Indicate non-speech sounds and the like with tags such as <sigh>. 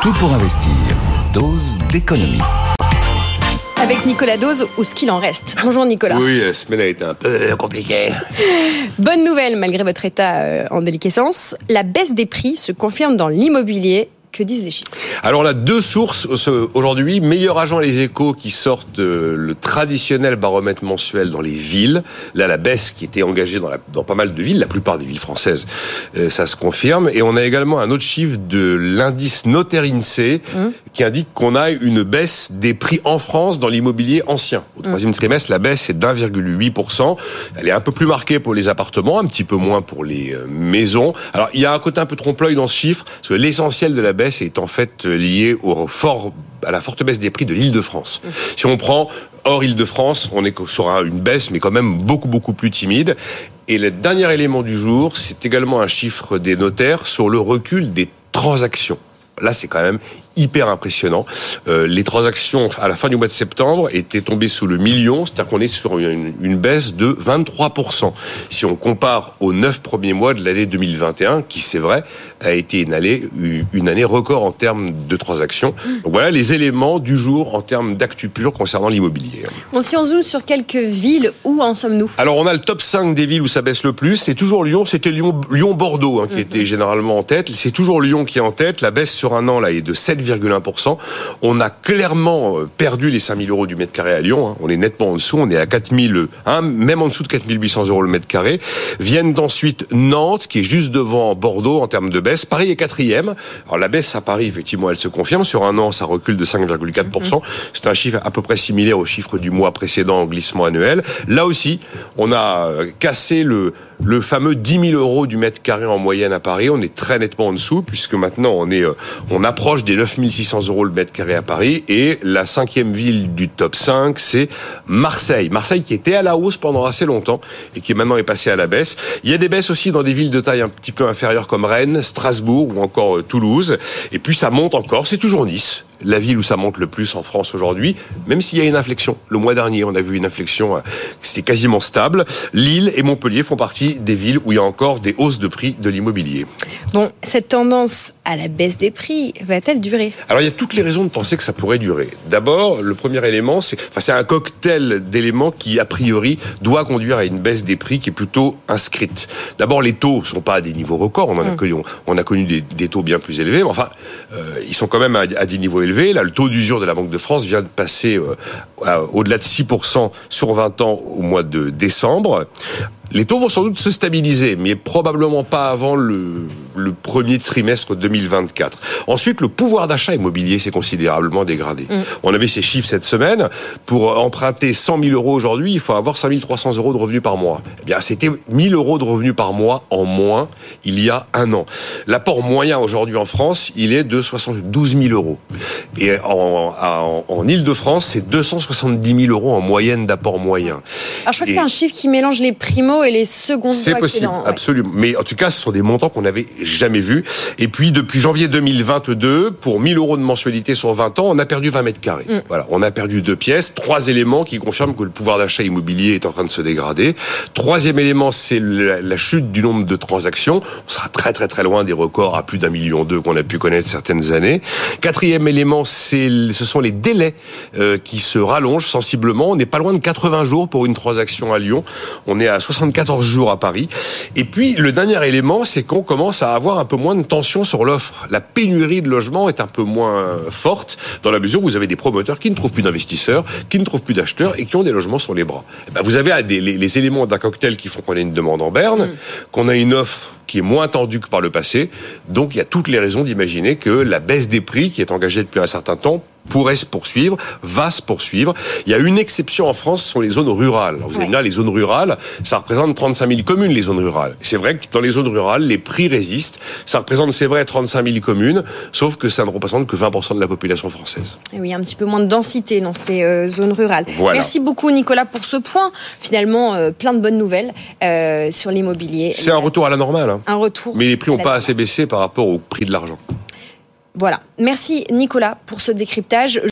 Tout pour investir. Dose d'économie. Avec Nicolas Dose, ou ce qu'il en reste. Bonjour Nicolas. Oui, la semaine a été un peu compliquée. <laughs> Bonne nouvelle, malgré votre état euh, en déliquescence, la baisse des prix se confirme dans l'immobilier que disent les chiffres? Alors a deux sources aujourd'hui. Meilleur agent les échos qui sortent euh, le traditionnel baromètre mensuel dans les villes. Là, la baisse qui était engagée dans, la, dans pas mal de villes, la plupart des villes françaises, euh, ça se confirme. Et on a également un autre chiffre de l'indice notaire INSEE hum. qui indique qu'on a une baisse des prix en France dans l'immobilier ancien. Au hum. troisième trimestre, la baisse est d'1,8%. Elle est un peu plus marquée pour les appartements, un petit peu moins pour les euh, maisons. Alors il y a un côté un peu trompe-l'œil dans ce chiffre, parce que l'essentiel de la baisse est en fait liée au fort, à la forte baisse des prix de l'Île-de-France. Si on prend hors Île-de-France, on est sur une baisse, mais quand même beaucoup beaucoup plus timide. Et le dernier élément du jour, c'est également un chiffre des notaires sur le recul des transactions. Là, c'est quand même hyper impressionnant. Euh, les transactions à la fin du mois de septembre étaient tombées sous le million, c'est-à-dire qu'on est sur une, une, baisse de 23%. Si on compare aux neuf premiers mois de l'année 2021, qui c'est vrai a été une année, une année record en termes de transactions. Donc voilà les éléments du jour en termes d'actu pur concernant l'immobilier. Bon, si on zoome sur quelques villes, où en sommes-nous? Alors on a le top 5 des villes où ça baisse le plus. C'est toujours Lyon, c'était Lyon, Lyon-Bordeaux hein, qui mhm. était généralement en tête. C'est toujours Lyon qui est en tête. La baisse sur un an là est de 7, on a clairement euh, perdu les 5000 euros du mètre carré à Lyon. Hein. On est nettement en dessous. On est à 4000, hein, même en dessous de 4800 euros le mètre carré. Viennent ensuite Nantes, qui est juste devant Bordeaux en termes de baisse. Paris est quatrième. Alors la baisse à Paris, effectivement, elle se confirme. Sur un an, ça recule de 5,4%. Mhm. C'est un chiffre à peu près similaire au chiffre du mois précédent en glissement annuel. Là aussi, on a euh, cassé le, fameux 10 000 euros du mètre carré en moyenne à Paris. On est très nettement en dessous, puisque maintenant on euh, on approche des 9 600 euros le mètre carré à Paris. Et la cinquième ville du top 5, c'est Marseille. Marseille qui était à la hausse pendant assez longtemps et qui maintenant est passé à la baisse. Il y a des baisses aussi dans des villes de taille un petit peu inférieure comme Rennes, Strasbourg ou encore euh, Toulouse. Et puis ça monte encore. C'est toujours Nice la ville où ça monte le plus en France aujourd'hui, même s'il y a une inflexion. Le mois dernier, on a vu une inflexion, euh, c'était quasiment stable. Lille et Montpellier font partie des villes où il y a encore des hausses de prix de l'immobilier. Bon, cette tendance à la baisse des prix va-t-elle durer? Alors il y a toutes les raisons de penser que ça pourrait durer. D'abord, le premier élément, c'est enfin, un cocktail d'éléments qui, a priori, doit conduire à une baisse des prix qui est plutôt inscrite. D'abord, les taux sont pas à des niveaux records. On, en a, mm. connu, on, a connu des, taux bien plus élevés, mais enfin, euh, ils sont quand même à, à des niveaux élevés Là, le taux d'usure de la Banque de France vient de passer euh, au-delà de 6% sur 20 ans au mois de décembre. Les taux vont sans doute se stabiliser, mais probablement pas avant le, le premier trimestre 2024. Ensuite, le pouvoir d'achat immobilier s'est considérablement dégradé. Mm. On avait ces chiffres cette semaine. Pour emprunter 100 000 euros aujourd'hui, il faut avoir 5 300 euros de revenus par mois. Eh bien, c'était 1000 euros de revenus par mois en moins il y a un an. L'apport moyen aujourd'hui en France, il est de 72 000 euros. Et en, en, en Ile-de-France, c'est 270 000 euros en moyenne d'apport moyen. Alors, je crois que c'est un chiffre qui mélange les primos et les secondes C'est possible, absolument. Mais en tout cas, ce sont des montants qu'on n'avait jamais vus. Et puis, depuis janvier 2022, pour 1000 euros de mensualité sur 20 ans, on a perdu 20 mètres carrés. Mm. Voilà, on a perdu deux pièces, trois éléments qui confirment que le pouvoir d'achat immobilier est en train de se dégrader. Troisième élément, c'est la, chute du nombre de transactions. On sera très très très loin des records à plus d'un million d'eux qu'on a pu connaître certaines années. Quatrième élément, c'est ce sont les délais euh, qui se rallongent sensiblement. On n'est pas loin de 80 jours pour une transaction à Lyon. On est à 60 14 jours à Paris. Et puis, le dernier élément, c'est qu'on commence à avoir un peu moins de tension sur l'offre. La pénurie de logements est un peu moins forte dans la mesure où vous avez des promoteurs qui ne trouvent plus d'investisseurs, qui ne trouvent plus d'acheteurs et qui ont des logements sur les bras. Eh ben, vous avez les, éléments d'un cocktail qui font qu'on a une demande en berne, mm. qu'on a une offre qui est moins tendue que par le passé. Donc, il y a toutes les raisons d'imaginer que la baisse des prix, qui est engagée depuis un certain temps, pourrait se poursuivre, va se poursuivre. Il y a une exception en France, ce sont les zones rurales. vous avez là, les zones rurales, ça représente 35 000 communes, les zones rurales. C'est vrai que dans les zones rurales, les prix résistent. Ça représente, c'est vrai, 35 000 communes, sauf que ça ne représente que 20% de la population française. Et oui, un petit peu moins de densité dans ces euh, zones rurales. Merci beaucoup, Nicolas, pour ce point. Finalement, euh, plein de bonnes nouvelles euh, sur l'immobilier. C'est un retour à la normale. Hein. Un retour. Mais les prix n'ont pas assez baissé par rapport au prix de l'argent. Voilà. Merci Nicolas pour ce décryptage.